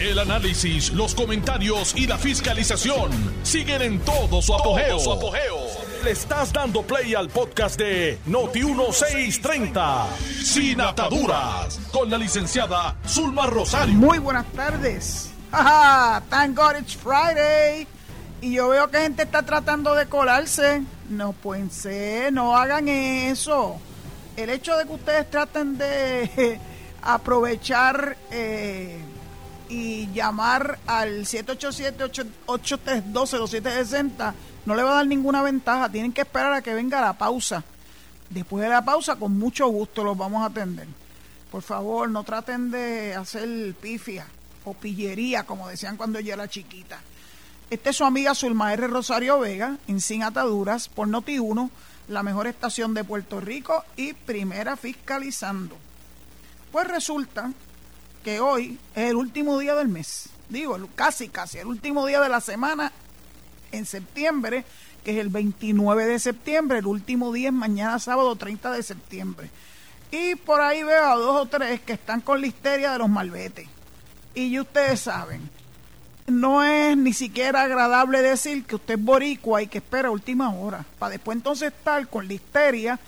El análisis, los comentarios y la fiscalización siguen en todo su apogeo. Le estás dando play al podcast de Noti1630, Sin Ataduras, con la licenciada Zulma Rosario. Muy buenas tardes. Ajá, thank God it's Friday. Y yo veo que gente está tratando de colarse. No pueden ser, no hagan eso. El hecho de que ustedes traten de aprovechar eh, y llamar al 787-832-0760 no le va a dar ninguna ventaja. Tienen que esperar a que venga la pausa. Después de la pausa, con mucho gusto los vamos a atender. Por favor, no traten de hacer pifia o pillería, como decían cuando yo era chiquita. Esta es su amiga Zulma R. Rosario Vega, en Sin Ataduras, por Noti1, la mejor estación de Puerto Rico y primera fiscalizando. Pues resulta que hoy es el último día del mes, digo, casi, casi, el último día de la semana en septiembre, que es el 29 de septiembre, el último día es mañana sábado 30 de septiembre. Y por ahí veo a dos o tres que están con la histeria de los malbetes. Y ustedes saben, no es ni siquiera agradable decir que usted es boricua y que espera última hora, para después entonces estar con listeria,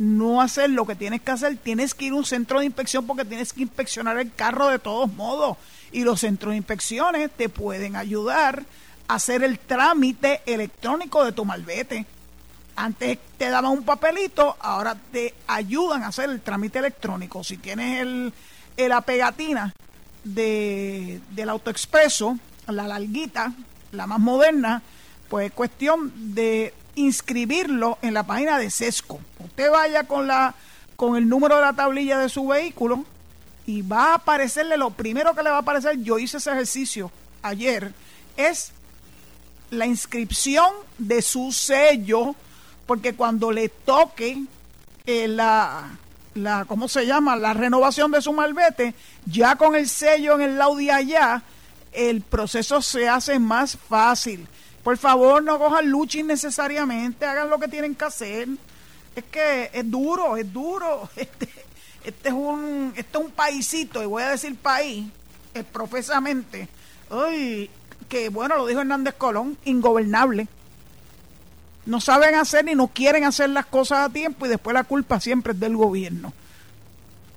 no hacer lo que tienes que hacer, tienes que ir a un centro de inspección porque tienes que inspeccionar el carro de todos modos. Y los centros de inspecciones te pueden ayudar a hacer el trámite electrónico de tu malvete. Antes te daban un papelito, ahora te ayudan a hacer el trámite electrónico. Si tienes el, la pegatina de, del autoexpreso, la larguita, la más moderna, pues es cuestión de inscribirlo en la página de Sesco. Usted vaya con la con el número de la tablilla de su vehículo y va a aparecerle lo primero que le va a aparecer, yo hice ese ejercicio ayer, es la inscripción de su sello, porque cuando le toque eh, la, la, ¿cómo se llama? La renovación de su malvete, ya con el sello en el lado de allá, el proceso se hace más fácil. Por favor, no cojan lucha innecesariamente, hagan lo que tienen que hacer. Es que es duro, es duro. Este, este es un este es un paísito, y voy a decir país, es profesamente, ay, que bueno, lo dijo Hernández Colón, ingobernable. No saben hacer ni no quieren hacer las cosas a tiempo y después la culpa siempre es del gobierno.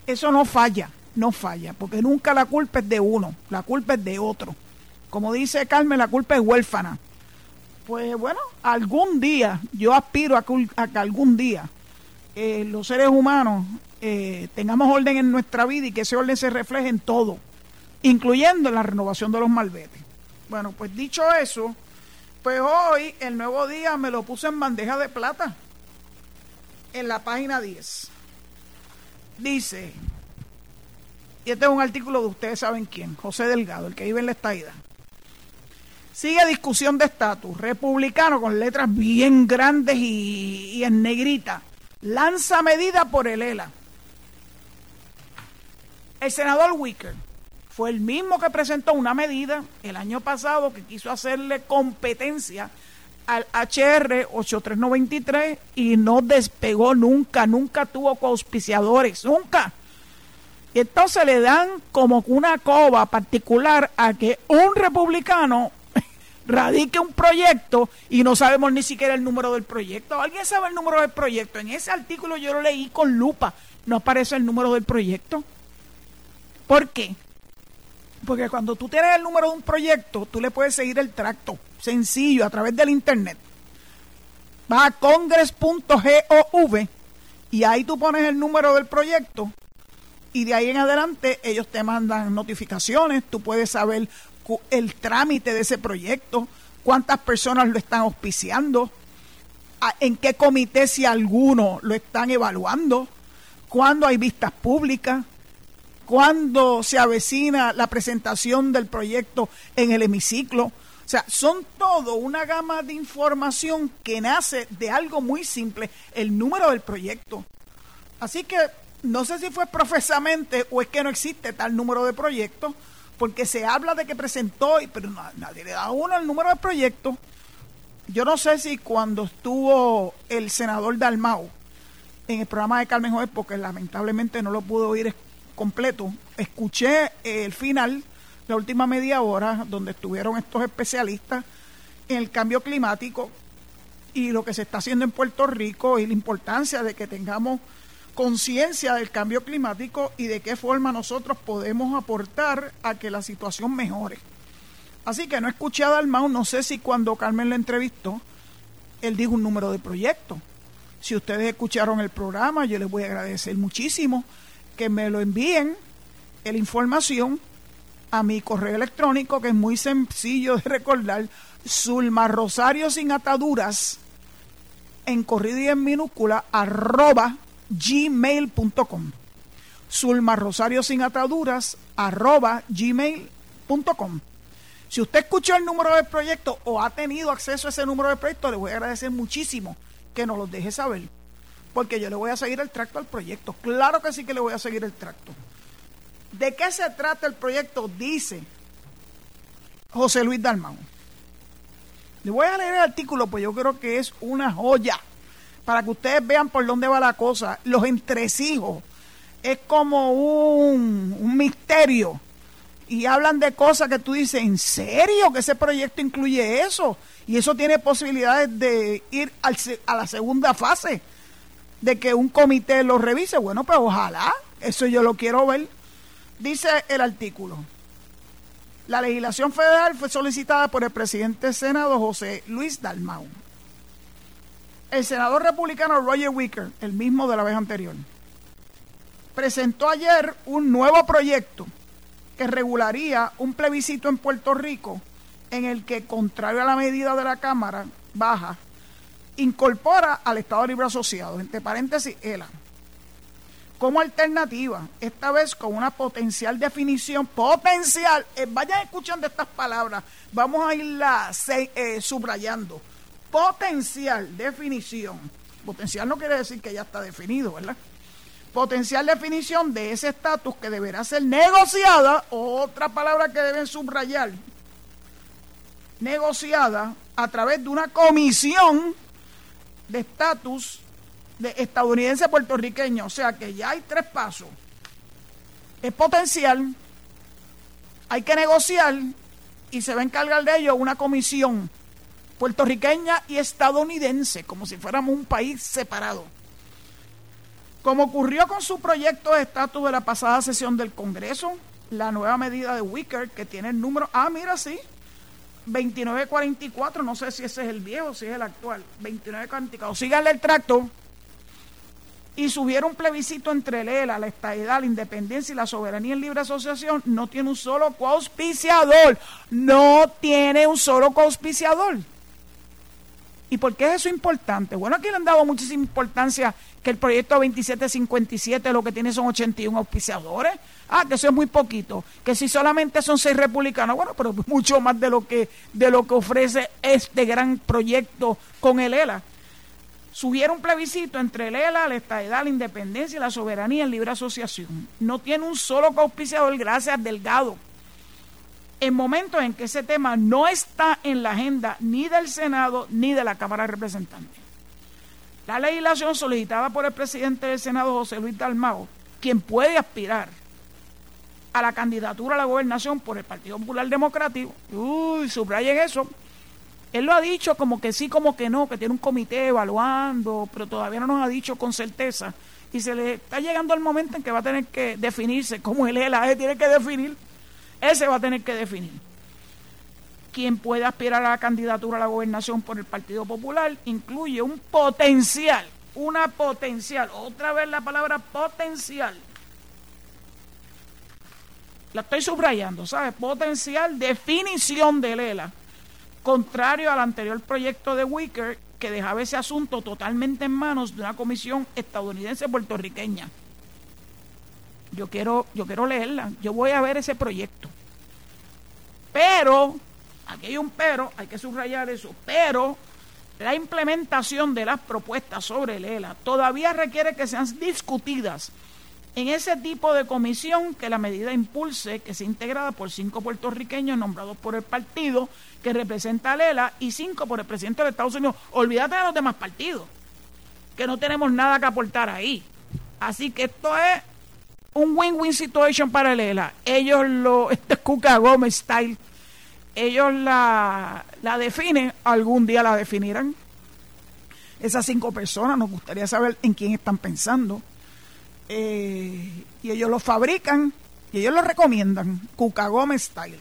Eso no falla no falla, porque nunca la culpa es de uno, la culpa es de otro. Como dice Carmen, la culpa es huérfana. Pues bueno, algún día, yo aspiro a que, algún día eh, los seres humanos eh, tengamos orden en nuestra vida y que ese orden se refleje en todo, incluyendo en la renovación de los malbetes. Bueno, pues dicho eso, pues hoy el nuevo día me lo puse en bandeja de plata, en la página 10. Dice, y este es un artículo de ustedes saben quién, José Delgado, el que vive en la estaida. Sigue discusión de estatus. Republicano con letras bien grandes y, en negrita. Lanza medida por el ELA. El senador Wicker fue el mismo que presentó una medida el año pasado que quiso hacerle competencia al HR 8393 y no despegó nunca, nunca tuvo coauspiciadores, nunca. Y entonces le dan como una coba particular a que un republicano radique un proyecto y no sabemos ni siquiera el número del proyecto. ¿Alguien sabe el número del proyecto? En ese artículo yo lo leí con lupa. No aparece el número del proyecto. ¿Por qué? Porque cuando tú tienes el número de un proyecto, tú le puedes seguir el tracto sencillo a través del internet. Vas a congress.gov y ahí tú pones el número del proyecto y de ahí en adelante ellos te mandan notificaciones, tú puedes saber el trámite de ese proyecto, cuántas personas lo están auspiciando, en qué comité si alguno lo están evaluando, cuándo hay vistas públicas, cuándo se avecina la presentación del proyecto en el hemiciclo. O sea, son todo una gama de información que nace de algo muy simple, el número del proyecto. Así que no sé si fue profesamente o es que no existe tal número de proyectos, porque se habla de que presentó, pero nadie le da uno el número de proyectos. Yo no sé si cuando estuvo el senador Dalmau en el programa de Carmen Jovet, porque lamentablemente no lo pude oír completo, escuché el final la última media hora, donde estuvieron estos especialistas en el cambio climático y lo que se está haciendo en Puerto Rico y la importancia de que tengamos conciencia del cambio climático y de qué forma nosotros podemos aportar a que la situación mejore. Así que no escuché a Dalmau, no sé si cuando Carmen lo entrevistó, él dijo un número de proyectos. Si ustedes escucharon el programa, yo les voy a agradecer muchísimo que me lo envíen la información a mi correo electrónico, que es muy sencillo de recordar, Zulma Rosario sin ataduras, en corrido y en minúscula, arroba gmail.com. Zulma Rosario sin ataduras, arroba gmail.com. Si usted escuchó el número de proyecto o ha tenido acceso a ese número de proyecto, le voy a agradecer muchísimo que nos lo deje saber. Porque yo le voy a seguir el tracto al proyecto. Claro que sí que le voy a seguir el tracto. ¿De qué se trata el proyecto? Dice José Luis Dalmau. Le voy a leer el artículo, pues yo creo que es una joya. Para que ustedes vean por dónde va la cosa. Los entresijos. Es como un, un misterio. Y hablan de cosas que tú dices, ¿en serio que ese proyecto incluye eso? Y eso tiene posibilidades de ir al, a la segunda fase, de que un comité lo revise. Bueno, pues ojalá, eso yo lo quiero ver. Dice el artículo. La legislación federal fue solicitada por el presidente Senado, José Luis Dalmau. El senador republicano Roger Wicker, el mismo de la vez anterior, presentó ayer un nuevo proyecto que regularía un plebiscito en Puerto Rico en el que, contrario a la medida de la Cámara Baja, incorpora al Estado Libre Asociado, entre paréntesis, ELA como alternativa, esta vez con una potencial definición, potencial, eh, vayan escuchando estas palabras, vamos a irla eh, subrayando, potencial definición, potencial no quiere decir que ya está definido, ¿verdad? Potencial definición de ese estatus que deberá ser negociada, otra palabra que deben subrayar, negociada a través de una comisión de estatus de estadounidense puertorriqueño. O sea que ya hay tres pasos. Es potencial, hay que negociar y se va a encargar de ello una comisión puertorriqueña y estadounidense, como si fuéramos un país separado. Como ocurrió con su proyecto de estatus de la pasada sesión del Congreso, la nueva medida de Wicker, que tiene el número, ah, mira, sí, 2944, no sé si ese es el viejo, si es el actual, 2944, síganle el tracto, y subiera un plebiscito entre el ELA, la estadidad, la independencia y la soberanía en libre asociación, no tiene un solo coauspiciador. No tiene un solo coauspiciador. ¿Y por qué es eso importante? Bueno, aquí le han dado muchísima importancia que el proyecto 2757 lo que tiene son 81 auspiciadores. Ah, que eso es muy poquito. Que si solamente son seis republicanos, bueno, pero mucho más de lo que, de lo que ofrece este gran proyecto con el ELA subiera un plebiscito entre el ELA, la estadidad, la independencia y la soberanía en libre asociación. No tiene un solo auspiciador, gracias Delgado. En momentos en que ese tema no está en la agenda ni del Senado ni de la Cámara de Representantes. La legislación solicitada por el presidente del Senado, José Luis Dalmao, quien puede aspirar a la candidatura a la gobernación por el Partido Popular Democrático, uy, subrayen eso, él lo ha dicho como que sí, como que no, que tiene un comité evaluando, pero todavía no nos ha dicho con certeza. Y se le está llegando el momento en que va a tener que definirse, como él es el tiene que definir, ese va a tener que definir. Quien puede aspirar a la candidatura a la gobernación por el Partido Popular incluye un potencial, una potencial, otra vez la palabra potencial. La estoy subrayando, ¿sabes? Potencial definición de Lela contrario al anterior proyecto de Wicker que dejaba ese asunto totalmente en manos de una comisión estadounidense puertorriqueña. Yo quiero, yo quiero leerla, yo voy a ver ese proyecto. Pero, aquí hay un pero, hay que subrayar eso, pero la implementación de las propuestas sobre el ELA todavía requiere que sean discutidas en ese tipo de comisión que la medida impulse, que sea integrada por cinco puertorriqueños nombrados por el partido que representa a Lela y cinco por el presidente de Estados Unidos. Olvídate de los demás partidos, que no tenemos nada que aportar ahí. Así que esto es un win-win situation paralela. Ellos lo, este es Cuca Gómez style, ellos la, la definen, algún día la definirán. Esas cinco personas, nos gustaría saber en quién están pensando. Eh, y ellos lo fabrican y ellos lo recomiendan, Cuca Gómez style.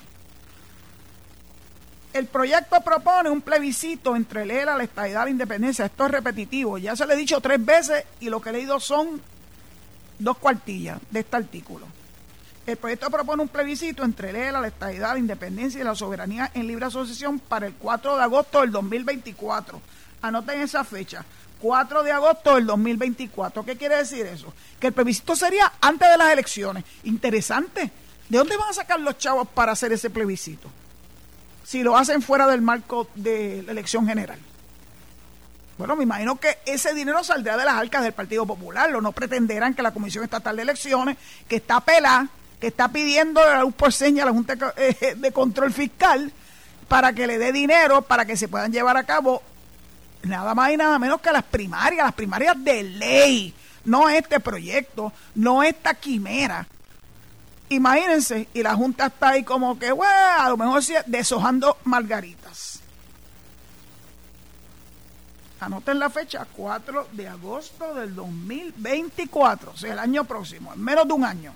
El proyecto propone un plebiscito entre el la estadidad, la independencia. Esto es repetitivo. Ya se le he dicho tres veces y lo que he leído son dos cuartillas de este artículo. El proyecto propone un plebiscito entre el la estadidad, la independencia y la soberanía en libre asociación para el 4 de agosto del 2024. Anoten esa fecha. 4 de agosto del 2024. ¿Qué quiere decir eso? Que el plebiscito sería antes de las elecciones. Interesante. ¿De dónde van a sacar los chavos para hacer ese plebiscito? si lo hacen fuera del marco de la elección general. Bueno, me imagino que ese dinero saldrá de las arcas del Partido Popular. Lo no pretenderán que la Comisión Estatal de Elecciones, que está pelada, que está pidiendo la luz por seña a la Junta eh, de Control Fiscal para que le dé dinero para que se puedan llevar a cabo nada más y nada menos que las primarias, las primarias de ley, no este proyecto, no esta quimera. Imagínense, y la Junta está ahí como que, bueno, a lo mejor deshojando margaritas. Anoten la fecha, 4 de agosto del 2024, o sea, el año próximo, en menos de un año.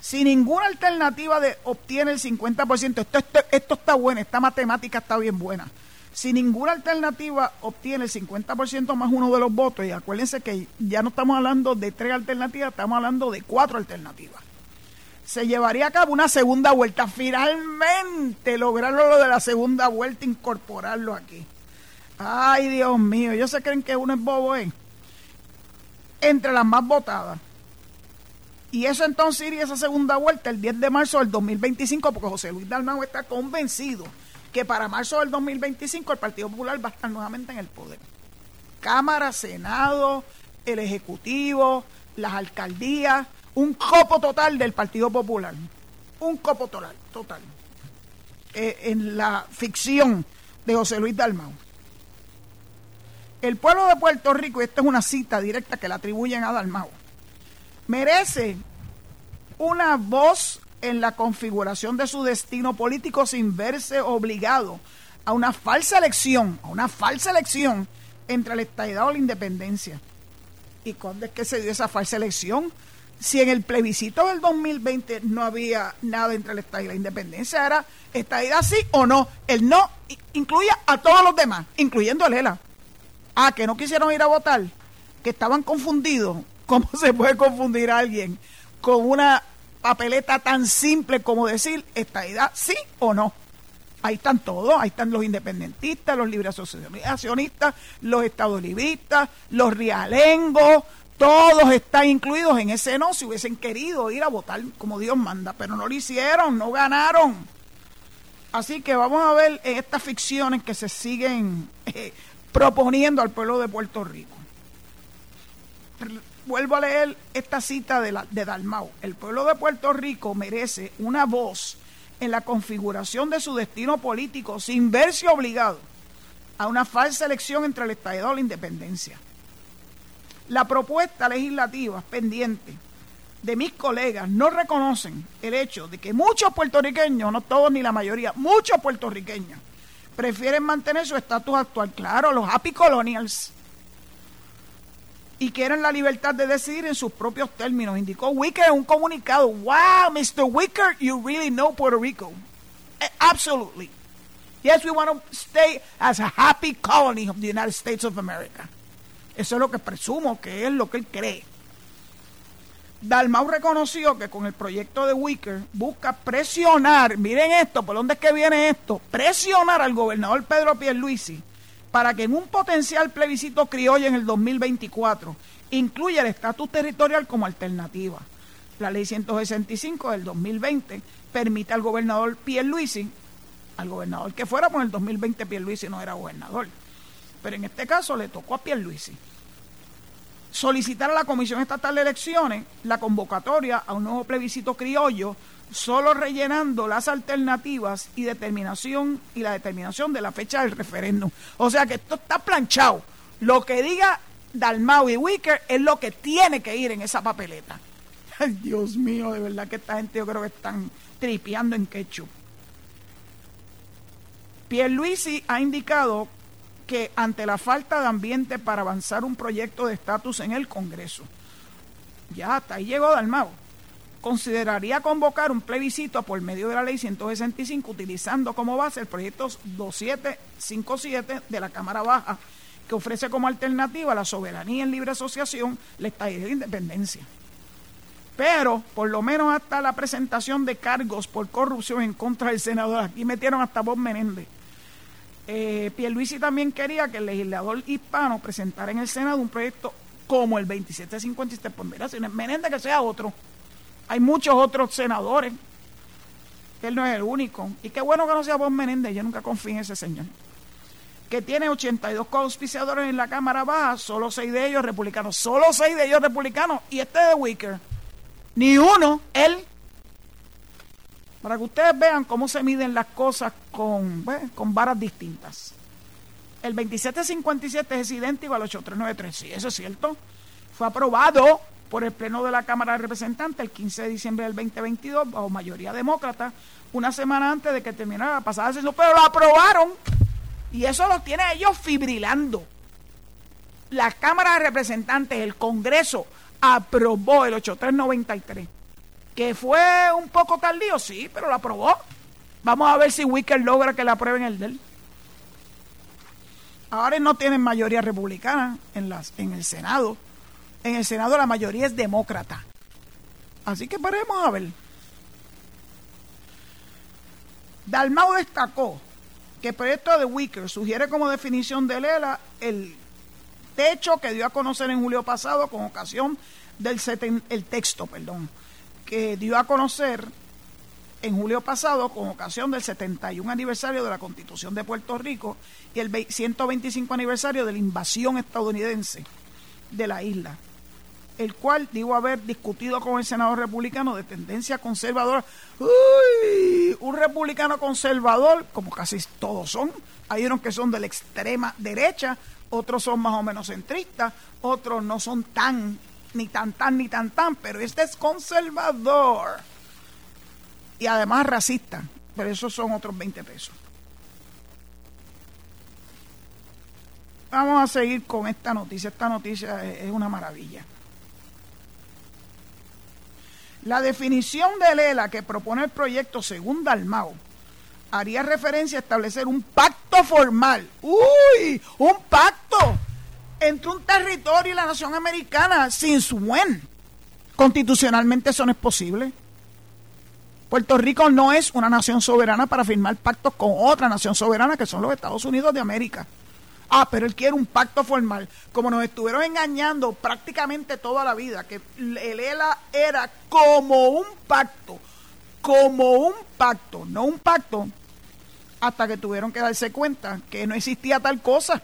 Si ninguna alternativa de, obtiene el 50%, esto, esto, esto está bueno, esta matemática está bien buena. Si ninguna alternativa obtiene el 50% más uno de los votos, y acuérdense que ya no estamos hablando de tres alternativas, estamos hablando de cuatro alternativas se llevaría a cabo una segunda vuelta. Finalmente lograron lo de la segunda vuelta, incorporarlo aquí. Ay, Dios mío, ellos se creen que uno es bobo, ¿eh? Entre las más votadas. Y eso entonces iría esa segunda vuelta el 10 de marzo del 2025, porque José Luis Dalmau está convencido que para marzo del 2025 el Partido Popular va a estar nuevamente en el poder. Cámara, Senado, el Ejecutivo, las alcaldías, un copo total del Partido Popular. Un copo total, total. Eh, en la ficción de José Luis Dalmau. El pueblo de Puerto Rico, y esta es una cita directa que le atribuyen a Dalmau, merece una voz en la configuración de su destino político sin verse obligado a una falsa elección, a una falsa elección entre la estadidad o la independencia. ¿Y cuándo es que se dio esa falsa elección? si en el plebiscito del 2020 no había nada entre el Estado y la independencia, era estadidad sí o no. El no incluía a todos los demás, incluyendo a Lela. Ah, que no quisieron ir a votar, que estaban confundidos. ¿Cómo se puede confundir a alguien con una papeleta tan simple como decir estadidad sí o no? Ahí están todos, ahí están los independentistas, los libres asociacionistas, los estadolibristas, los rialengos, todos están incluidos en ese no si hubiesen querido ir a votar como Dios manda, pero no lo hicieron, no ganaron. Así que vamos a ver estas ficciones que se siguen eh, proponiendo al pueblo de Puerto Rico. Vuelvo a leer esta cita de, la, de Dalmau. El pueblo de Puerto Rico merece una voz en la configuración de su destino político sin verse obligado a una falsa elección entre el Estado y la independencia. La propuesta legislativa pendiente de mis colegas no reconocen el hecho de que muchos puertorriqueños, no todos ni la mayoría, muchos puertorriqueños prefieren mantener su estatus actual. Claro, los happy colonials. Y quieren la libertad de decidir en sus propios términos. Indicó Wicker en un comunicado. Wow, Mr. Wicker, you really know Puerto Rico. Eh, absolutely. Yes, we want to stay as a happy colony of the United States of America. Eso es lo que presumo que es lo que él cree. Dalmau reconoció que con el proyecto de Wicker busca presionar, miren esto, ¿por dónde es que viene esto? Presionar al gobernador Pedro Pierluisi para que en un potencial plebiscito criollo en el 2024 incluya el estatus territorial como alternativa. La ley 165 del 2020 permite al gobernador Pierluisi, al gobernador que fuera, por el 2020 Pierluisi no era gobernador, pero en este caso le tocó a Pierluisi solicitar a la Comisión Estatal de Elecciones la convocatoria a un nuevo plebiscito criollo, solo rellenando las alternativas y determinación y la determinación de la fecha del referéndum. O sea que esto está planchado. Lo que diga Dalmau y Wicker es lo que tiene que ir en esa papeleta. Ay, Dios mío, de verdad que esta gente yo creo que están tripeando en ketchup. Pierluisi ha indicado que ante la falta de ambiente para avanzar un proyecto de estatus en el Congreso, ya hasta ahí llegó Dalmau, consideraría convocar un plebiscito por medio de la ley 165 utilizando como base el proyecto 2757 de la Cámara Baja que ofrece como alternativa la soberanía en libre asociación, la estadía de independencia. Pero, por lo menos hasta la presentación de cargos por corrupción en contra del senador, aquí metieron hasta Bob Menéndez. Eh, Pierluisi también quería que el legislador hispano presentara en el Senado un proyecto como el 2757. Pues mira, si no es Menéndez, que sea otro. Hay muchos otros senadores. Él no es el único. Y qué bueno que no sea Bob Menéndez. Yo nunca confío en ese señor. Que tiene 82 auspiciadores en la Cámara Baja, solo seis de ellos republicanos. Solo seis de ellos republicanos. Y este de Wicker. Ni uno, él. Para que ustedes vean cómo se miden las cosas con, con varas distintas. El 2757 es idéntico al 8393. Sí, eso es cierto. Fue aprobado por el Pleno de la Cámara de Representantes el 15 de diciembre del 2022 bajo mayoría demócrata, una semana antes de que terminara la pasada sesión, pero lo aprobaron y eso lo tiene ellos fibrilando. La Cámara de Representantes, el Congreso, aprobó el 8393. Que fue un poco tardío, sí, pero lo aprobó. Vamos a ver si Wicker logra que le aprueben el de él. Ahora no tienen mayoría republicana en, las, en el Senado. En el Senado la mayoría es demócrata. Así que paremos a ver. Dalmau destacó que el proyecto de Wicker sugiere como definición de Lela el techo que dio a conocer en julio pasado con ocasión del el texto, perdón, que dio a conocer en julio pasado con ocasión del 71 aniversario de la Constitución de Puerto Rico y el 125 aniversario de la invasión estadounidense de la isla, el cual digo haber discutido con el senador republicano de tendencia conservadora. Uy, un republicano conservador, como casi todos son, hay unos que son de la extrema derecha, otros son más o menos centristas, otros no son tan ni tan tan ni tan tan, pero este es conservador y además racista, pero esos son otros 20 pesos. Vamos a seguir con esta noticia, esta noticia es una maravilla. La definición de Lela que propone el proyecto según Dalmau haría referencia a establecer un pacto formal. ¡Uy! ¡Un pacto! Entre un territorio y la nación americana sin su buen. Constitucionalmente eso no es posible. Puerto Rico no es una nación soberana para firmar pactos con otra nación soberana que son los Estados Unidos de América. Ah, pero él quiere un pacto formal. Como nos estuvieron engañando prácticamente toda la vida, que el ELA era como un pacto, como un pacto, no un pacto, hasta que tuvieron que darse cuenta que no existía tal cosa.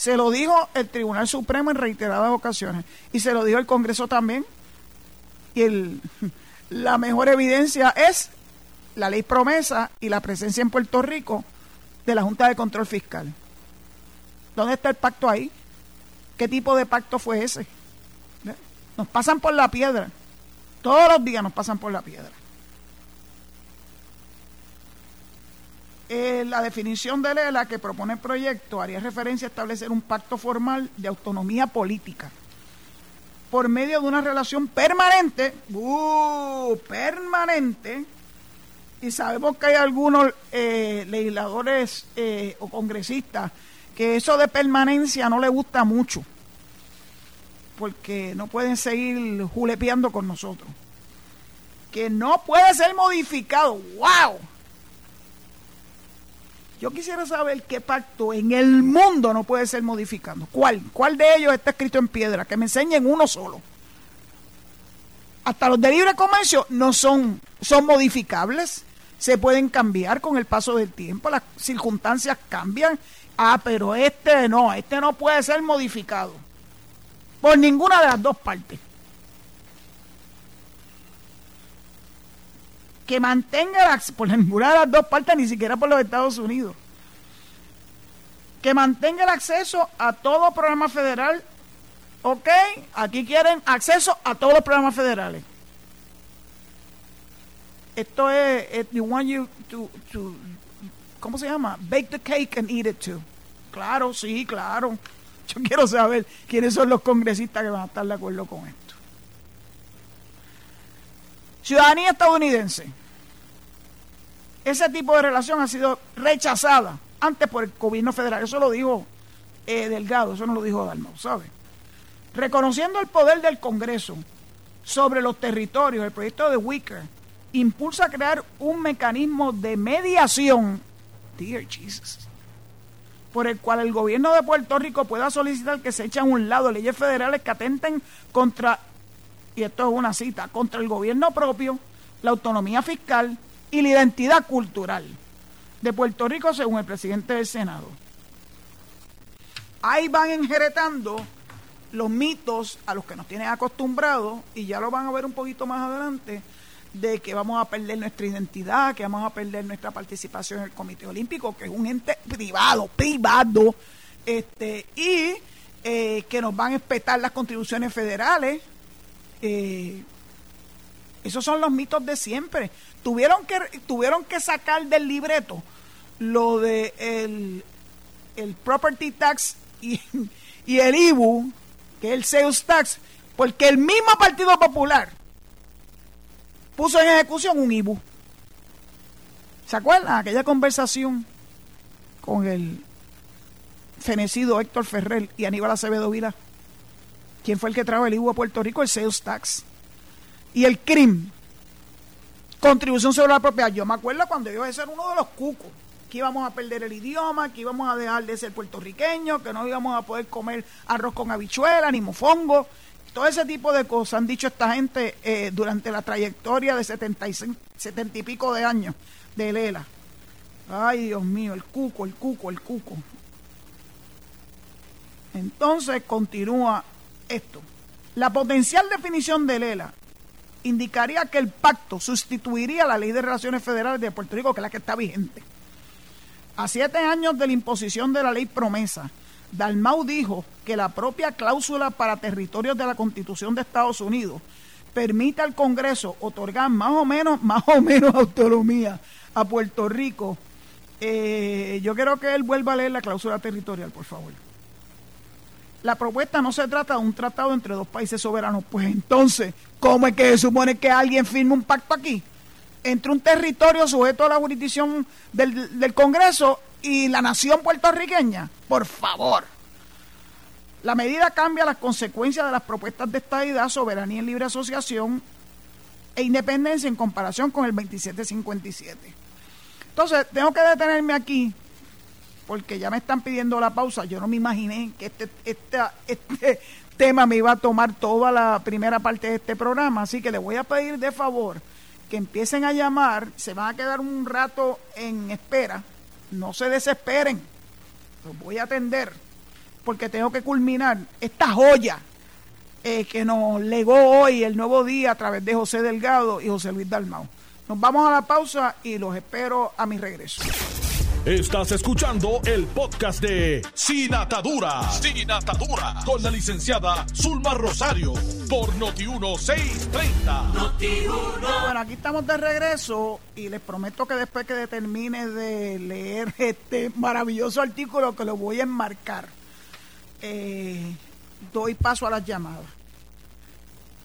Se lo dijo el Tribunal Supremo en reiteradas ocasiones y se lo dijo el Congreso también. Y el, la mejor evidencia es la ley promesa y la presencia en Puerto Rico de la Junta de Control Fiscal. ¿Dónde está el pacto ahí? ¿Qué tipo de pacto fue ese? Nos pasan por la piedra. Todos los días nos pasan por la piedra. Eh, la definición de Lela que propone el proyecto. Haría referencia a establecer un pacto formal de autonomía política por medio de una relación permanente, uh, permanente, y sabemos que hay algunos eh, legisladores eh, o congresistas que eso de permanencia no les gusta mucho, porque no pueden seguir julepeando con nosotros. Que no puede ser modificado, wow yo quisiera saber qué pacto en el mundo no puede ser modificado. ¿Cuál? ¿Cuál de ellos está escrito en piedra? Que me enseñen uno solo. Hasta los de libre comercio no son, son modificables. Se pueden cambiar con el paso del tiempo. Las circunstancias cambian. Ah, pero este no, este no puede ser modificado. Por ninguna de las dos partes. Que mantenga por ninguna de las dos partes, ni siquiera por los Estados Unidos, que mantenga el acceso a todo programa federal. Ok, aquí quieren acceso a todos los programas federales. Esto es, it, you want you to, ¿cómo se llama? Bake the cake and eat it too. Claro, sí, claro. Yo quiero saber quiénes son los congresistas que van a estar de acuerdo con esto. Ciudadanía estadounidense. Ese tipo de relación ha sido rechazada antes por el gobierno federal. Eso lo dijo eh, Delgado, eso no lo dijo Dalmau, ¿sabe? Reconociendo el poder del Congreso sobre los territorios, el proyecto de Wicker impulsa crear un mecanismo de mediación, dear Jesus, por el cual el gobierno de Puerto Rico pueda solicitar que se echen a un lado leyes federales que atenten contra, y esto es una cita, contra el gobierno propio, la autonomía fiscal y la identidad cultural de Puerto Rico, según el presidente del Senado. Ahí van enjeretando los mitos a los que nos tienen acostumbrados, y ya lo van a ver un poquito más adelante, de que vamos a perder nuestra identidad, que vamos a perder nuestra participación en el Comité Olímpico, que es un ente privado, privado, este, y eh, que nos van a espetar las contribuciones federales. Eh, esos son los mitos de siempre. Tuvieron que, tuvieron que sacar del libreto lo de el, el property tax y, el IBU, que es el sales tax, porque el mismo Partido Popular puso en ejecución un IBU. ¿Se acuerdan? Aquella conversación con el fenecido Héctor Ferrer y Aníbal Acevedo Vila. ¿Quién fue el que trajo el IBU a Puerto Rico? El sales tax. Y el CRIM. Contribución sobre la propiedad. Yo me acuerdo cuando yo a ser uno de los cucos que íbamos a perder el idioma, que íbamos a dejar de ser puertorriqueños, que no íbamos a poder comer arroz con habichuela ni mofongo. Todo ese tipo de cosas han dicho esta gente eh, durante la trayectoria de 75, 70 y pico de años de Lela. Ay, Dios mío, el cuco, el cuco, el cuco. Entonces continúa esto. La potencial definición de Lela indicaría que el pacto sustituiría la ley de relaciones federales de Puerto Rico, que es la que está vigente. A siete años de la imposición de la ley promesa, Dalmau dijo que la propia cláusula para territorios de la Constitución de Estados Unidos permite al Congreso otorgar más o menos, más o menos autonomía a Puerto Rico. Eh, yo quiero que él vuelva a leer la cláusula territorial, por favor. La propuesta no se trata de un tratado entre dos países soberanos. Pues entonces, ¿cómo es que se supone que alguien firme un pacto aquí? Entre un territorio sujeto a la jurisdicción del, del Congreso y la nación puertorriqueña. Por favor. La medida cambia las consecuencias de las propuestas de estadidad, soberanía y libre asociación e independencia en comparación con el 2757. Entonces, tengo que detenerme aquí porque ya me están pidiendo la pausa. Yo no me imaginé que este, este, este tema me iba a tomar toda la primera parte de este programa, así que le voy a pedir de favor que empiecen a llamar, se van a quedar un rato en espera no se desesperen, los voy a atender, porque tengo que culminar esta joya eh, que nos legó hoy el nuevo día a través de José Delgado y José Luis Dalmau. Nos vamos a la pausa y los espero a mi regreso. Estás escuchando el podcast de Sin Atadura. Sin Atadura. Con la licenciada Zulma Rosario. Por Noti1630. Bueno, aquí estamos de regreso y les prometo que después que termine de leer este maravilloso artículo que lo voy a enmarcar, eh, doy paso a las llamadas.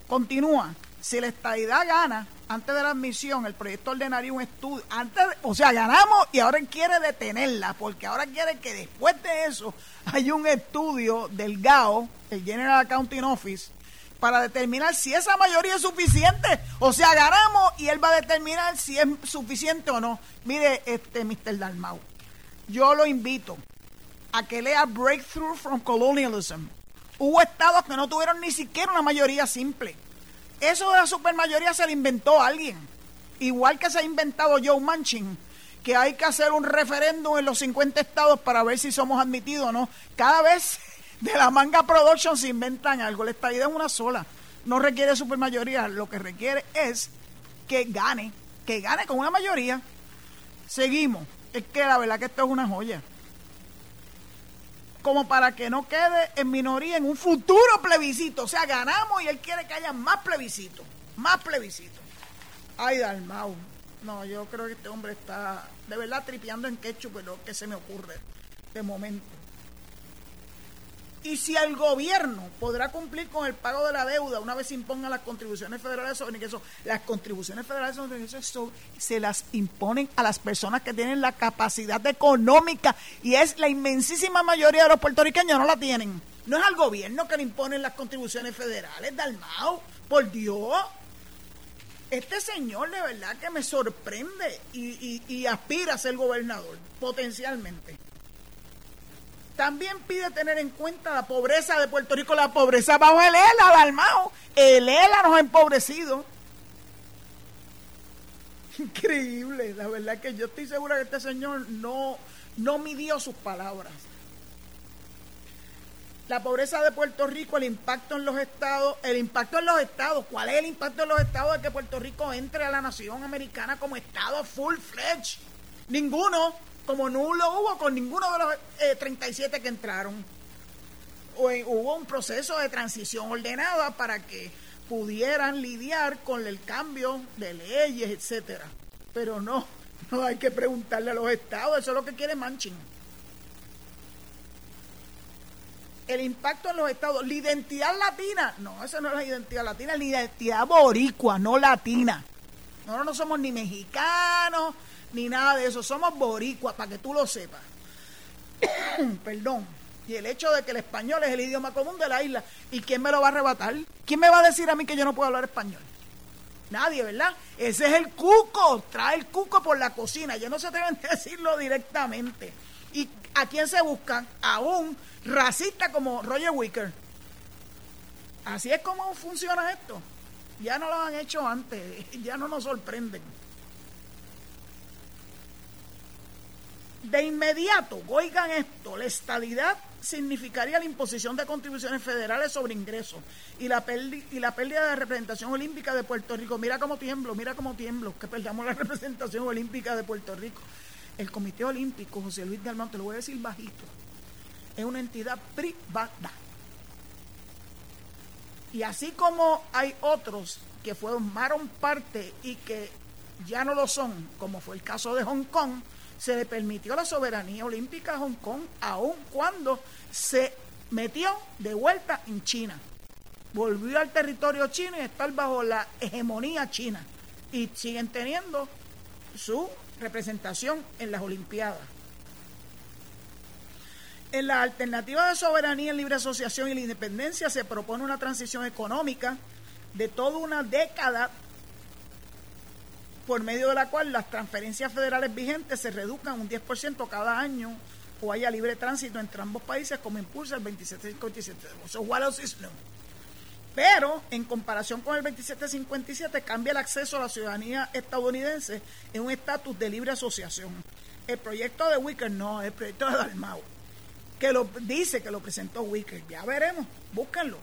Continúa. Si la estadidad gana, antes de la admisión, el proyecto ordenaría un estudio. Antes, o sea, ganamos y ahora quiere detenerla, porque ahora quiere que después de eso haya un estudio del GAO, el General Accounting Office, para determinar si esa mayoría es suficiente. O sea, ganamos y él va a determinar si es suficiente o no. Mire, este Mr. Dalmau, yo lo invito a que lea Breakthrough from Colonialism. Hubo estados que no tuvieron ni siquiera una mayoría simple eso de la supermayoría se lo inventó alguien. Igual que se ha inventado Joe Manchin, que hay que hacer un referéndum en los 50 estados para ver si somos admitidos o no. Cada vez de la manga production se inventan algo. La estadía es una sola. No requiere supermayoría. Lo que requiere es que gane. Que gane con una mayoría. Seguimos. Es que la verdad que esto es una joya como para que no quede en minoría en un futuro plebiscito. O sea, ganamos y él quiere que haya más plebiscito, más plebiscito. Ay, Dalmau, No, yo creo que este hombre está de verdad tripeando en quechua, pero que se me ocurre de momento. Y si el gobierno podrá cumplir con el pago de la deuda una vez se impongan las contribuciones federales sobre ingresos, las contribuciones federales sobre ingresos se las imponen a las personas que tienen la capacidad económica y es la inmensísima mayoría de los puertorriqueños no la tienen. No es al gobierno que le imponen las contribuciones federales, Dalmao, por Dios. Este señor de verdad que me sorprende y aspira a ser gobernador, potencialmente. También pide tener en cuenta la pobreza de Puerto Rico, la pobreza bajo el ELA, Dalmao. El ELA nos ha empobrecido. Increíble, la verdad que yo estoy segura que este señor no, no midió sus palabras. La pobreza de Puerto Rico, el impacto en los estados, el impacto en los estados, ¿cuál es el impacto en los estados de que Puerto Rico entre a la nación americana como estado full fledged? Ninguno como no lo hubo con ninguno de los 37 eh, que entraron. O, hubo un proceso de transición ordenada para que pudieran lidiar con el cambio de leyes, etcétera. Pero no, no hay que preguntarle a los estados, eso es lo que quiere Manchin. El impacto en los estados, la identidad latina, no, esa no es la identidad latina, la identidad boricua, no latina. Nosotros no somos ni mexicanos, ni nada de eso. Somos boricuas, para que tú lo sepas. Perdón. Y el hecho de que el español es el idioma común de la isla. ¿Y quién me lo va a arrebatar? ¿Quién me va a decir a mí que yo no puedo hablar español? Nadie, ¿verdad? Ese es el cuco. Trae el cuco por la cocina. Yo no se deben decirlo directamente. ¿Y a quién se buscan? A un racista como Roger Wicker. Así es como funciona esto. Ya no lo han hecho antes. Ya no nos sorprenden. De inmediato, oigan esto, la estadidad significaría la imposición de contribuciones federales sobre ingresos y la, pérdida de representación olímpica de Puerto Rico. Mira cómo tiemblo, mira cómo tiemblo, que perdamos la representación olímpica de Puerto Rico. El Comité Olímpico, José Luis de te lo voy a decir bajito, es una entidad privada. Y así como hay otros que formaron parte y que ya no lo son, como fue el caso de Hong Kong, se le permitió la soberanía olímpica a Hong Kong, aun cuando se metió de vuelta en China. Volvió al territorio chino y está bajo la hegemonía china. Y siguen teniendo su representación en las Olimpiadas. En la alternativa de soberanía, libre asociación y la independencia se propone una transición económica de toda una década por medio de la cual las transferencias federales vigentes se reduzcan un 10% cada año o haya libre tránsito entre ambos países como impulsa el 2757. So what else is new? Pero en comparación con el 2757 cambia el acceso a la ciudadanía estadounidense en un estatus de libre asociación. El proyecto de Wicker no, el proyecto de Dalmau, que lo dice que lo presentó Wicker. Ya veremos, búsquenlo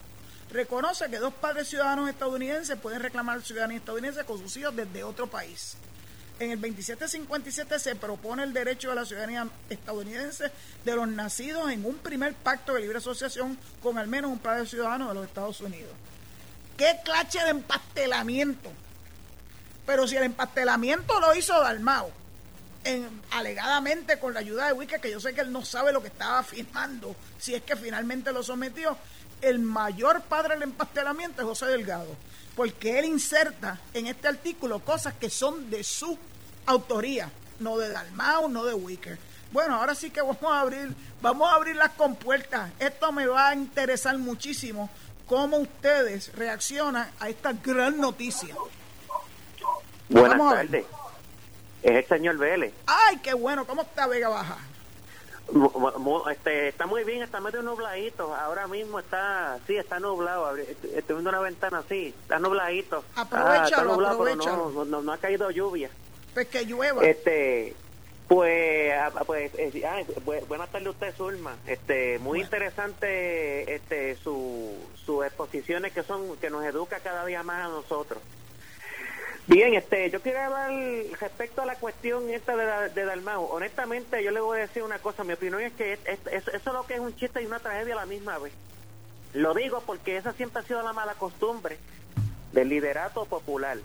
reconoce que dos padres ciudadanos estadounidenses pueden reclamar ciudadanía estadounidense con sus hijos desde otro país. En el 2757 se propone el derecho a la ciudadanía estadounidense de los nacidos en un primer pacto de libre asociación con al menos un padre ciudadano de los Estados Unidos. ¡Qué clase de empastelamiento! Pero si el empastelamiento lo hizo Dalmao, en, alegadamente con la ayuda de Wicca, que yo sé que él no sabe lo que estaba firmando, si es que finalmente lo sometió, el mayor padre del empastelamiento es José Delgado, porque él inserta en este artículo cosas que son de su autoría, no de Dalmau, no de Wicker. Bueno, ahora sí que vamos a abrir, vamos a abrir las compuertas. Esto me va a interesar muchísimo cómo ustedes reaccionan a esta gran noticia. Buenas tardes. Es el señor Vélez. Ay, qué bueno. ¿Cómo está Vega Baja? Este, está muy bien, está medio nubladito. Ahora mismo está, sí, está nublado. Estoy viendo una ventana así, está nubladito. Aprovechalo, ah, no, no, no, ha caído lluvia. Pues que llueva. Este, pues, ah, pues eh, ah, buenas tardes usted, Zulma. Este, muy interesante este, su, sus exposiciones que son que nos educa cada día más a nosotros. Bien, este, yo quiero hablar respecto a la cuestión esta de, de Dalmau. Honestamente, yo le voy a decir una cosa. Mi opinión es que eso es lo que es un chiste y una tragedia a la misma vez. Lo digo porque esa siempre ha sido la mala costumbre del liderato popular.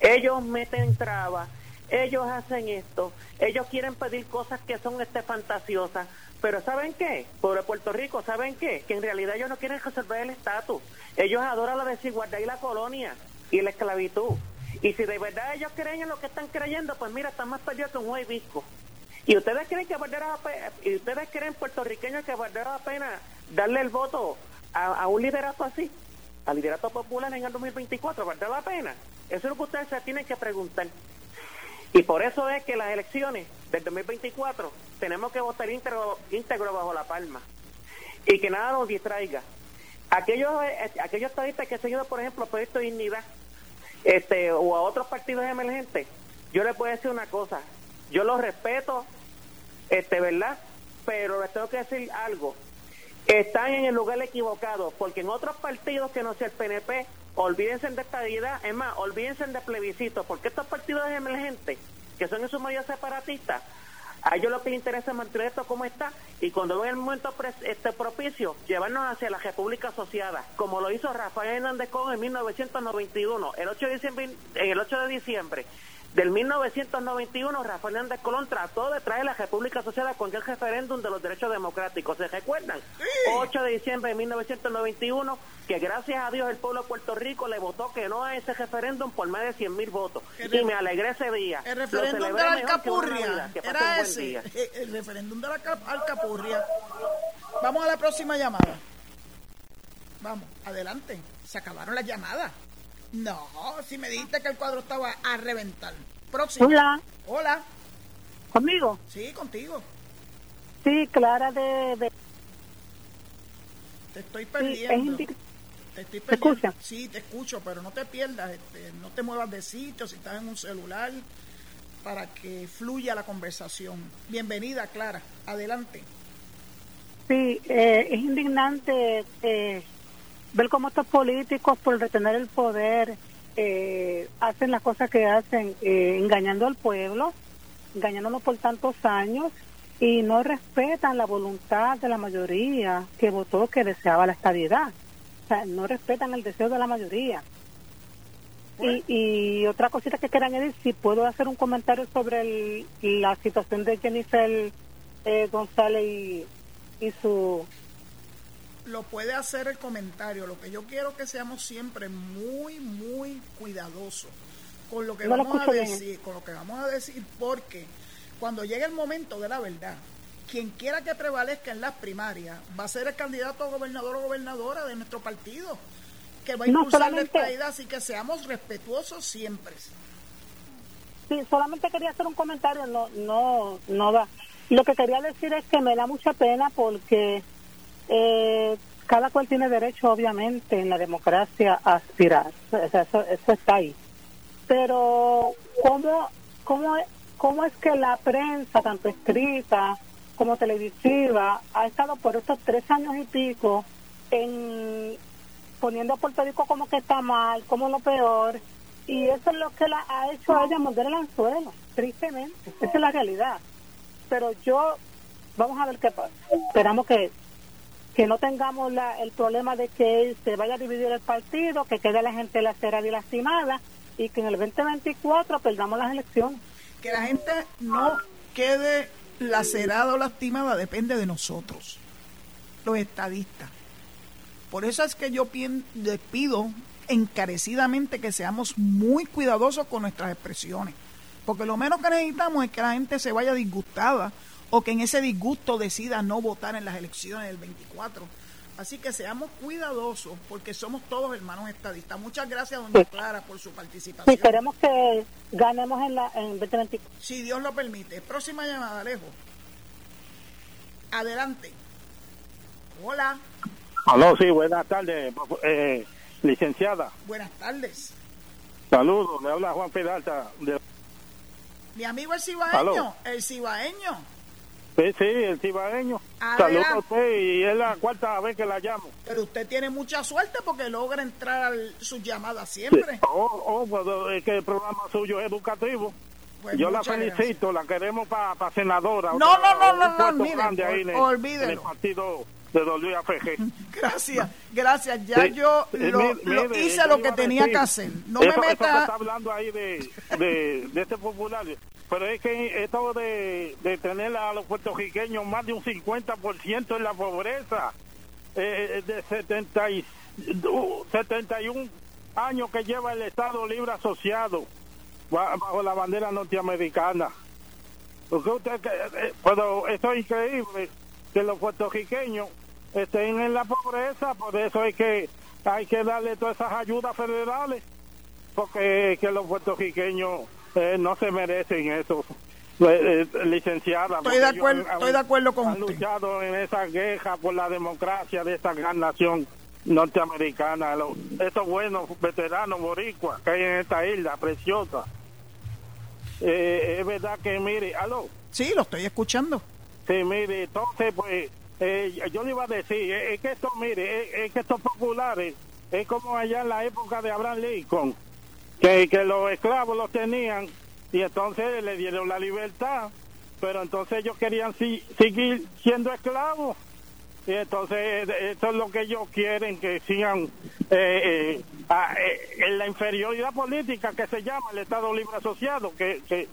Ellos meten trabas ellos hacen esto, ellos quieren pedir cosas que son este fantasiosas, pero ¿saben qué? Por Puerto Rico, ¿saben qué? Que en realidad ellos no quieren resolver el estatus. Ellos adoran la desigualdad y la colonia y la esclavitud. Y si de verdad ellos creen en lo que están creyendo, pues mira, están más perdidos que un juez visco. ¿Y ustedes creen que valdrá y ustedes creen puertorriqueños que valdrá la pena darle el voto a, un liderato así? Al liderato popular en el 2024, ¿valdrá la pena? Eso es lo que ustedes se tienen que preguntar. Y por eso es que las elecciones del 2024 tenemos que votar íntegro, íntegro bajo la palma. Y que nada nos distraiga. Aquellos, eh, aquellos estadistas que han seguido, por ejemplo, Proyecto de Dignidad, este, o a otros partidos emergentes, yo les puedo decir una cosa, yo los respeto, este, ¿verdad? Pero les tengo que decir algo, están en el lugar equivocado, porque en otros partidos que no sea el PNP, olvídense de estadidad, es más, olvídense de plebiscito, porque estos partidos emergentes, que son en su mayoría separatistas, a ellos lo que les interesa es mantener esto como está y cuando venga el momento este propicio, llevarnos hacia la República Asociada, como lo hizo Rafael Hernández Con en 1991, el 8 de diciembre, el 8 de diciembre del 1991, Rafael Hernández Colón trató de traer la República Asociada con el referéndum de los derechos democráticos. ¿Se recuerdan? 8 de diciembre de 1991, que gracias a Dios el pueblo de Puerto Rico le votó que no a ese referéndum por más de 100 mil votos. y me alegré ese día. El referéndum de la Alcapurria. Era ese. El referéndum de la Alcapurria. Vamos a la próxima llamada. Vamos, adelante. Se acabaron las llamadas. No, si me dijiste que el cuadro estaba a reventar. Próximo. Hola. Hola. ¿Conmigo? Sí, contigo. Sí, Clara de... Te estoy perdiendo. te estoy perdiendo. Sí, te escucho, pero no te pierdas, este, no te muevas de sitio si estás en un celular para que fluya la conversación. Bienvenida, Clara. Adelante. Sí, eh, es indignante eh, ver cómo estos políticos, por retener el poder, eh, hacen las cosas que hacen, eh, engañando al pueblo, engañándonos por tantos años y no respetan la voluntad de la mayoría que votó que deseaba la estabilidad. O sea, no respetan el deseo de la mayoría. Y, y, otra cosita que quieran añadir, si puedo hacer un comentario sobre la situación de Jennifer eh, González y, y su lo puede hacer el comentario. Lo que yo quiero que seamos siempre muy, muy cuidadosos con lo que vamos a decir, con lo que vamos a decir, porque cuando llegue el momento de la verdad, quien quiera que prevalezca en las primarias va a ser el candidato a gobernador o gobernadora de nuestro partido, que va a impulsar la estadidad, así que seamos respetuosos siempre. Sí, solamente quería hacer un comentario, no, no, no va. Lo que quería decir es que me da mucha pena porque eh, cada cual tiene derecho, obviamente, en la democracia a aspirar. eso, eso está ahí. Pero, ¿cómo, cómo, ¿cómo es que la prensa, tanto escrita como televisiva, ha estado por estos tres años y pico en poniendo a Puerto Rico como que está mal, como lo peor? Y eso es lo que la ha hecho a ella morder el anzuelo, tristemente. Esa es la realidad. Pero yo, vamos a ver qué pasa. Esperamos que que no tengamos el problema de que se vaya a dividir el partido, que quede la gente lacerada y lastimada y que en el 2024 perdamos las elecciones. Que la gente no quede lacerada o lastimada depende de nosotros, los estadistas. Por eso es que yo les pido encarecidamente que seamos muy cuidadosos con nuestras expresiones, porque lo menos que necesitamos es que la gente se vaya disgustada o que en ese disgusto decida no votar en las elecciones del 24. Así que seamos cuidadosos porque somos todos hermanos estadistas. Muchas gracias, doña Clara, por su participación. Sí, queremos que ganemos en, la, en 2024. Si Dios lo permite. Próxima llamada, Alejo. Adelante. Hola. Aló, sí, buenas tardes, eh, licenciada. Buenas tardes. Saludos, le habla Juan Peralta. De... Mi amigo el cibaeño, el cibaeño. Sí, sí, el cibaeño. Saludos a usted y es la cuarta vez que la llamo. Pero usted tiene mucha suerte porque logra entrar a sus llamadas siempre. Oh, oh, pues es que el programa suyo es educativo. Pues Yo la felicito, la queremos para pa senadora. No, no, no, no, no, mire, olvídelo. el partido de. Gracias, gracias. Ya yo lo, hice lo que tenía que hacer. No me meta. está hablando ahí de, de, de este popular pero es que esto de, de tener a los puertorriqueños más de un 50% en la pobreza, eh, de 70 y, 71 años que lleva el Estado Libre Asociado bajo la bandera norteamericana. Porque usted, eh, pero esto es increíble que los puertorriqueños estén en la pobreza, por eso hay que hay que darle todas esas ayudas federales, porque que los puertorriqueños eh, no se merecen eso. Eh, eh, licenciada. Estoy de acuerdo, estoy de acuerdo con han luchado en esa queja por la democracia de esta gran nación norteamericana. estos buenos veteranos boricuas que hay en esta isla preciosa. es verdad que, mire, aló. Sí, lo estoy escuchando. Sí, mire, entonces, pues, yo le iba a decir, es que esto, mire, es, que estos populares, es como allá en la época de Abraham Lincoln que, que los esclavos los tenían y entonces le dieron la libertad, pero entonces ellos querían seguir siendo esclavos. Y entonces esto es lo que ellos quieren, que sigan eh, eh, eh, en la inferioridad política que se llama el Estado Libre Asociado, que, que,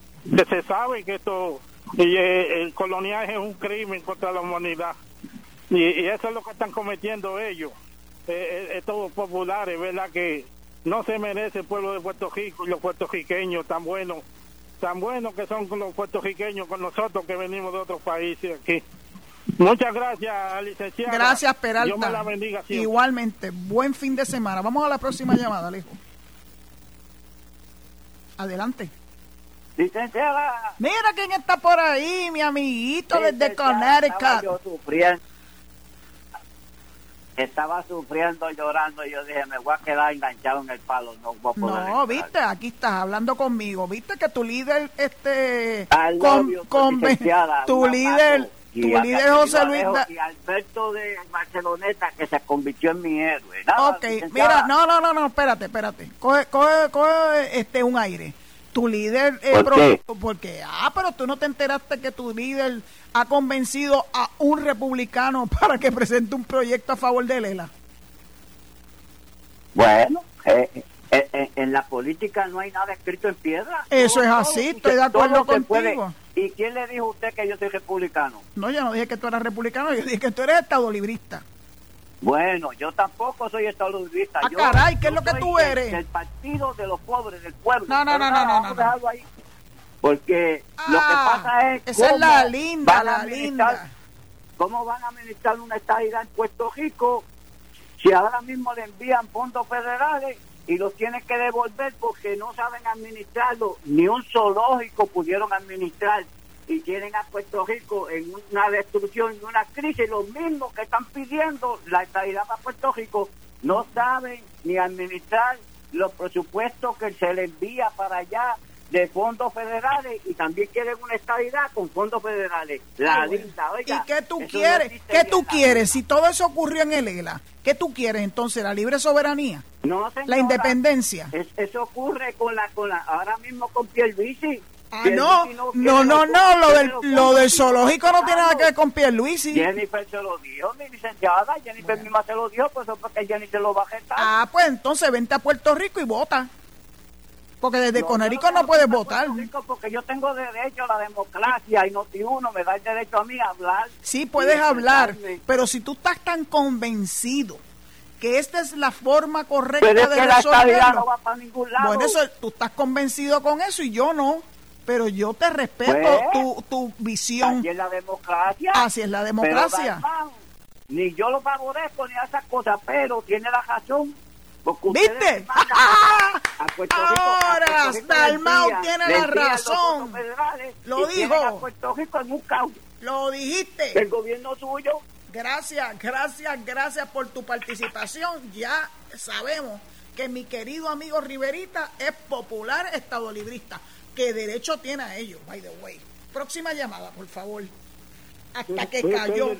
se sabe que esto y, el coloniaje es un crimen contra la humanidad. Y, y, eso es lo que están cometiendo ellos, estos populares, ¿verdad? Que, no se merece el pueblo de Puerto Rico y los puertorriqueños tan buenos, tan buenos que son los puertorriqueños con nosotros que venimos de otros países aquí. Muchas gracias, licenciada. Gracias, Peralta. Dios me la bendiga Igualmente, buen fin de semana. Vamos a la próxima llamada, Alejo. Adelante. Licenciada. Mira quién está por ahí, mi amiguito desde Connecticut. Yo estaba sufriendo, llorando, y yo dije, me voy a quedar enganchado en el palo, no voy a poder No, viste, aquí estás hablando conmigo, viste que tu líder, este, con, con, tu líder, tu líder José Luis... Y Alberto de Barceloneta, que se convirtió en mi héroe. ok, mira, no, no, no, no, espérate, espérate, coge, coge, coge este, un aire tu líder eh, porque ah pero tú no te enteraste que tu líder ha convencido a un republicano para que presente un proyecto a favor de Lela. Bueno eh, eh, en la política no hay nada escrito en piedra. Eso es así estoy de acuerdo contigo. ¿y quién le dijo a usted que yo soy republicano? no yo no dije que tú eras republicano yo dije que tú eres estado librista bueno, yo tampoco soy estadunidense. Ah, caray, ¿qué es lo que tú eres? El, partido de los pobres, del pueblo. No, no, no, no, no, Porque lo que ah, pasa es. Esa es la linda, la linda. ¿Cómo van a administrar una estadidad en Puerto Rico si ahora mismo le envían fondos federales y los tienen que devolver porque no saben administrarlo? Ni un zoológico pudieron administrar y tienen a Puerto Rico en una destrucción y una crisis, los mismos que están pidiendo la estabilidad para Puerto Rico no saben ni administrar los presupuestos que se les envía para allá de fondos federales y también quieren una estabilidad con fondos federales. La ¿Y qué tú quieres? ¿Qué tú quieres? Si todo eso ocurrió en el ELA, ¿qué tú quieres entonces? ¿La libre soberanía? No, ¿La independencia? eso ocurre con la, con la, ahora mismo con Pierluisi Ah, no, no, no, no, lo del, lo del zoológico no tiene nada que ver con Pierluisi. Jennifer se lo dijo, mi licenciada, Jennifer misma se lo dijo, pues porque Jennifer lo va a gestar. Ah, pues entonces vente a Puerto Rico y vota. Porque desde no, Conérico no, puedes votar. porque yo tengo derecho a la democracia y no si uno me da el derecho a mí a hablar. Sí, puedes hablar, pero si tú estás tan convencido que esta es la forma correcta de resolverlo. No va para ningún lado. Bueno, eso, tú estás convencido con eso y yo no pero yo te respeto pues, tu, tu visión. Así es la democracia. Así es la democracia. ni yo lo favorezco ni a esas cosas, pero tiene la razón. ¿Viste? Ahora Mao tiene la razón. Lo dijo. Puerto Rico en un Lo dijiste. El gobierno suyo. Gracias, gracias, gracias por tu participación. Ya sabemos que mi querido amigo Riverita es popular estadolibrista que derecho tiene a ello, by the way. Próxima llamada, por favor. Hasta que cayó.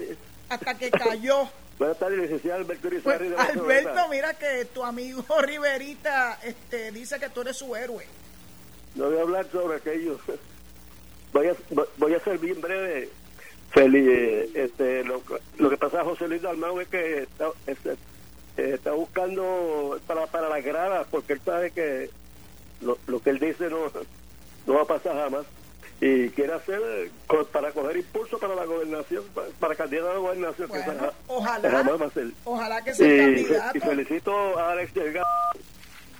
Hasta que cayó. Buenas tardes, licenciado Alberto pues, Alberto, mira que tu amigo Riverita este, dice que tú eres su héroe. No voy a hablar sobre aquello. Voy a, voy a ser bien breve. Feliz, este, lo, lo que pasa a José Luis Dalmau es que está, este, eh, está buscando para, para las gradas porque él sabe que lo, lo que él dice no, no va a pasar jamás y quiere hacer para coger impulso para la gobernación, para, para candidato a la gobernación. que Bueno, ojalá. ser. Ojalá que sea Y, candidato. y felicito a Alex Delgado,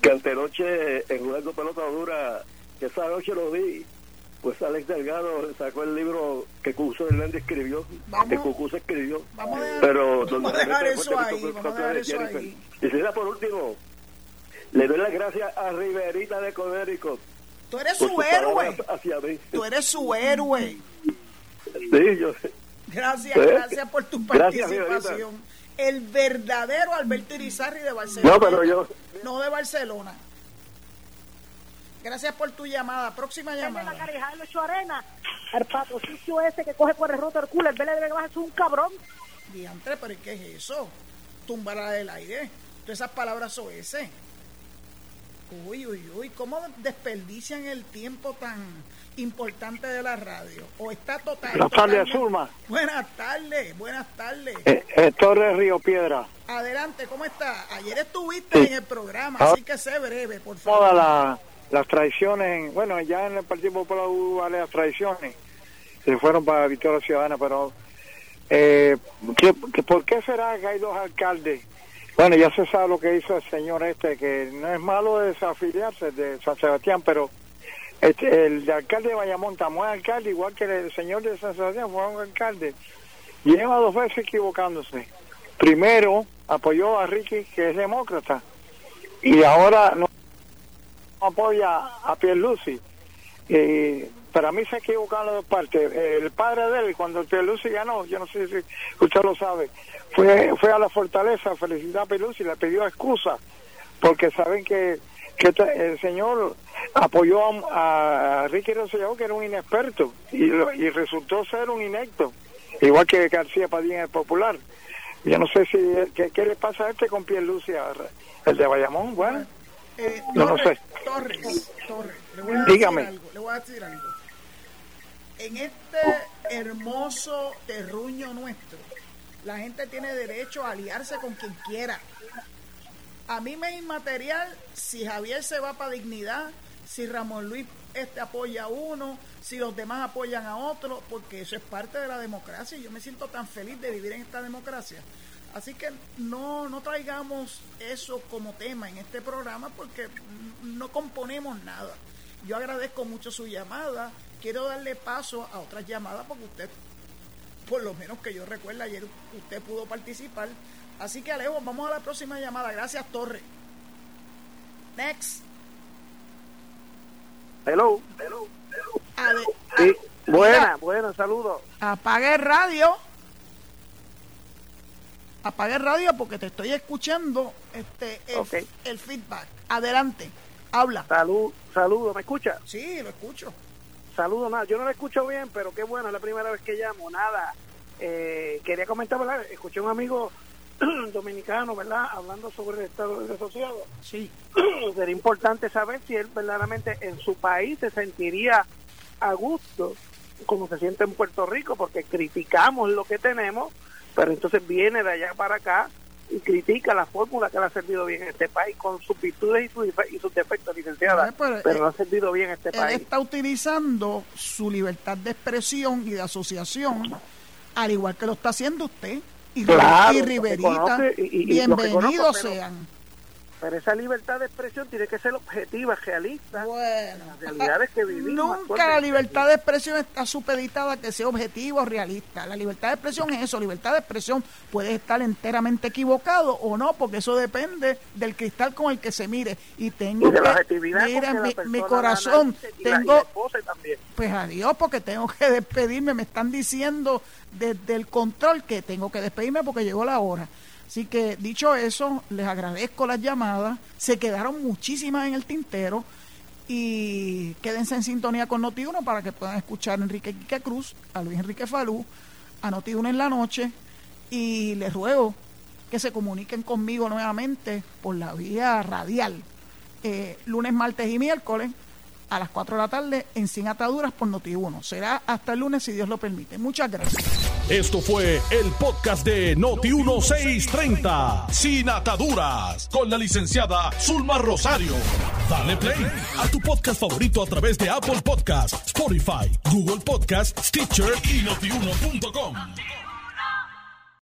que antenoche en jugando pelota dura, que esa noche lo vi, pues Alex Delgado sacó el libro que Cucuso Hernández escribió, Vamos- que Cucuso escribió, vamos a pero vamos a dejar eso ahí, vamos a dejar de eso Jennifer. ahí. Y si da por último, le doy las gracias a Riverita de Conérico Tú eres su héroe. hacia mí. Tú eres su héroe. Sí, yo Gracias, ¿Eh? gracias por tu Gracias, participación. El verdadero Alberto Irizarri de Barcelona. No, pero yo- No de Barcelona. Gracias por tu llamada. Próxima la llamada. carija de Ocho Arena, el patrocicio ese que coge por el roto del culo, el Vélez de es un cabrón. Diantre, pero ¿y ¿qué es eso? Tumbará del aire. Todas esas palabras son ese. Uy, uy, uy, ¿cómo desperdician el tiempo tan importante de la radio? ¿O está total? Buenas tardes, Zulma. Buenas tardes, buenas tardes. Eh, eh, Torres Río Piedra. Adelante, ¿cómo está? Ayer estuviste Sí. en el programa, Ahora- así que sé breve, por favor. Todas la- las traiciones, en- bueno, ya en el Partido Popular hubo varias traiciones, se fueron para Victoria Ciudadana, pero eh, ¿qué- ¿por qué será que hay dos alcaldes? Bueno, ya se sabe lo que hizo el señor este, que no es malo desafiliarse de San Sebastián, pero este, el de alcalde de Bayamón también alcalde, igual que el señor de San Sebastián fue un alcalde. Lleva dos veces equivocándose. Primero apoyó a Ricky, que es demócrata, y ahora no apoya a Pierluisi. Eh, para mí se equivocaron las dos partes. El padre de él, cuando Pierluisi ganó, yo no sé si usted lo sabe, fue, fue a la fortaleza a felicitar a Pierluisi y le pidió excusa, porque saben que, que este- el señor apoyó a, a Ricky Rosselló, que era un inexperto, y, lo- y resultó ser un inecto, igual que García Padilla el popular. Yo no sé si qué, qué le pasa a este con Pierluisi, el de Bayamón, bueno. Eh, No lo Torres, sé. Torres, Torres, le voy a Dígame. decir algo, le voy a decir algo. En este hermoso terruño nuestro, la gente tiene derecho a aliarse con quien quiera. A mí me es inmaterial si Javier se va para dignidad, si Ramón Luis este apoya a uno, si los demás apoyan a otro, porque eso es parte de la democracia y yo me siento tan feliz de vivir en esta democracia. Así que no, no traigamos eso como tema en este programa porque no componemos nada. Yo agradezco mucho su llamada, quiero darle paso a otras llamadas porque usted, por lo menos que yo recuerdo ayer, usted pudo participar. Así que Alejo, vamos a la próxima llamada. Gracias, Torre. Next. Hello. Ade- Sí. a- Buena, buena, saludos. Apague el radio. Apague el radio porque te estoy escuchando este el, Ok. el feedback. Adelante, habla. Salud, saludos, ¿me escucha? Sí, lo escucho. Saludos, nada, yo no lo escucho bien, pero qué bueno, es la primera vez que llamo, nada. Eh, quería comentar, ¿verdad? Escuché a un amigo dominicano, ¿verdad? Hablando sobre el estado desasociado. Sí. Sería importante saber si él verdaderamente en su país se sentiría a gusto como se siente en Puerto Rico, porque criticamos lo que tenemos, pero entonces viene de allá para acá y critica la fórmula que le ha servido bien a este país con sus virtudes y sus, y sus defectos, licenciada, Eh, pero, pero eh, no ha servido bien a este Él país. está utilizando su libertad de expresión y de asociación, al igual que lo está haciendo usted. Y, Claro, y Riverita, conoce y- bienvenidos conozco, sean. Pero esa libertad de expresión tiene que ser objetiva, realista. Bueno, Las realidades que vivimos Nunca la libertad de expresión está supeditada a que sea objetivo o realista. La libertad de expresión es eso. Libertad de expresión puede estar enteramente equivocado o no, porque eso depende del cristal con el que se mire. Y tengo Y de la que, objetividad con mira, que la mi, mi la corazón, y la- y la tengo, también. pues adiós, porque tengo que despedirme. Me están diciendo desde el control que tengo que despedirme porque llegó la hora. Así que dicho eso, les agradezco las llamadas. Se quedaron muchísimas en el tintero. Y quédense en sintonía con Noti1 para que puedan escuchar a Enrique Quique Cruz, a Luis Enrique Falú, a Noti1 en la noche. Y les ruego que se comuniquen conmigo nuevamente por la vía radial. Eh, lunes, martes y miércoles a las 4 de la tarde en Sin Ataduras por Noti1. Será hasta el lunes si Dios lo permite. Muchas gracias. Esto fue el podcast de Noti1630, Sin Ataduras, con la licenciada Zulma Rosario. Dale play a tu podcast favorito a través de Apple Podcasts, Spotify, Google Podcasts, Stitcher y notiuno.com.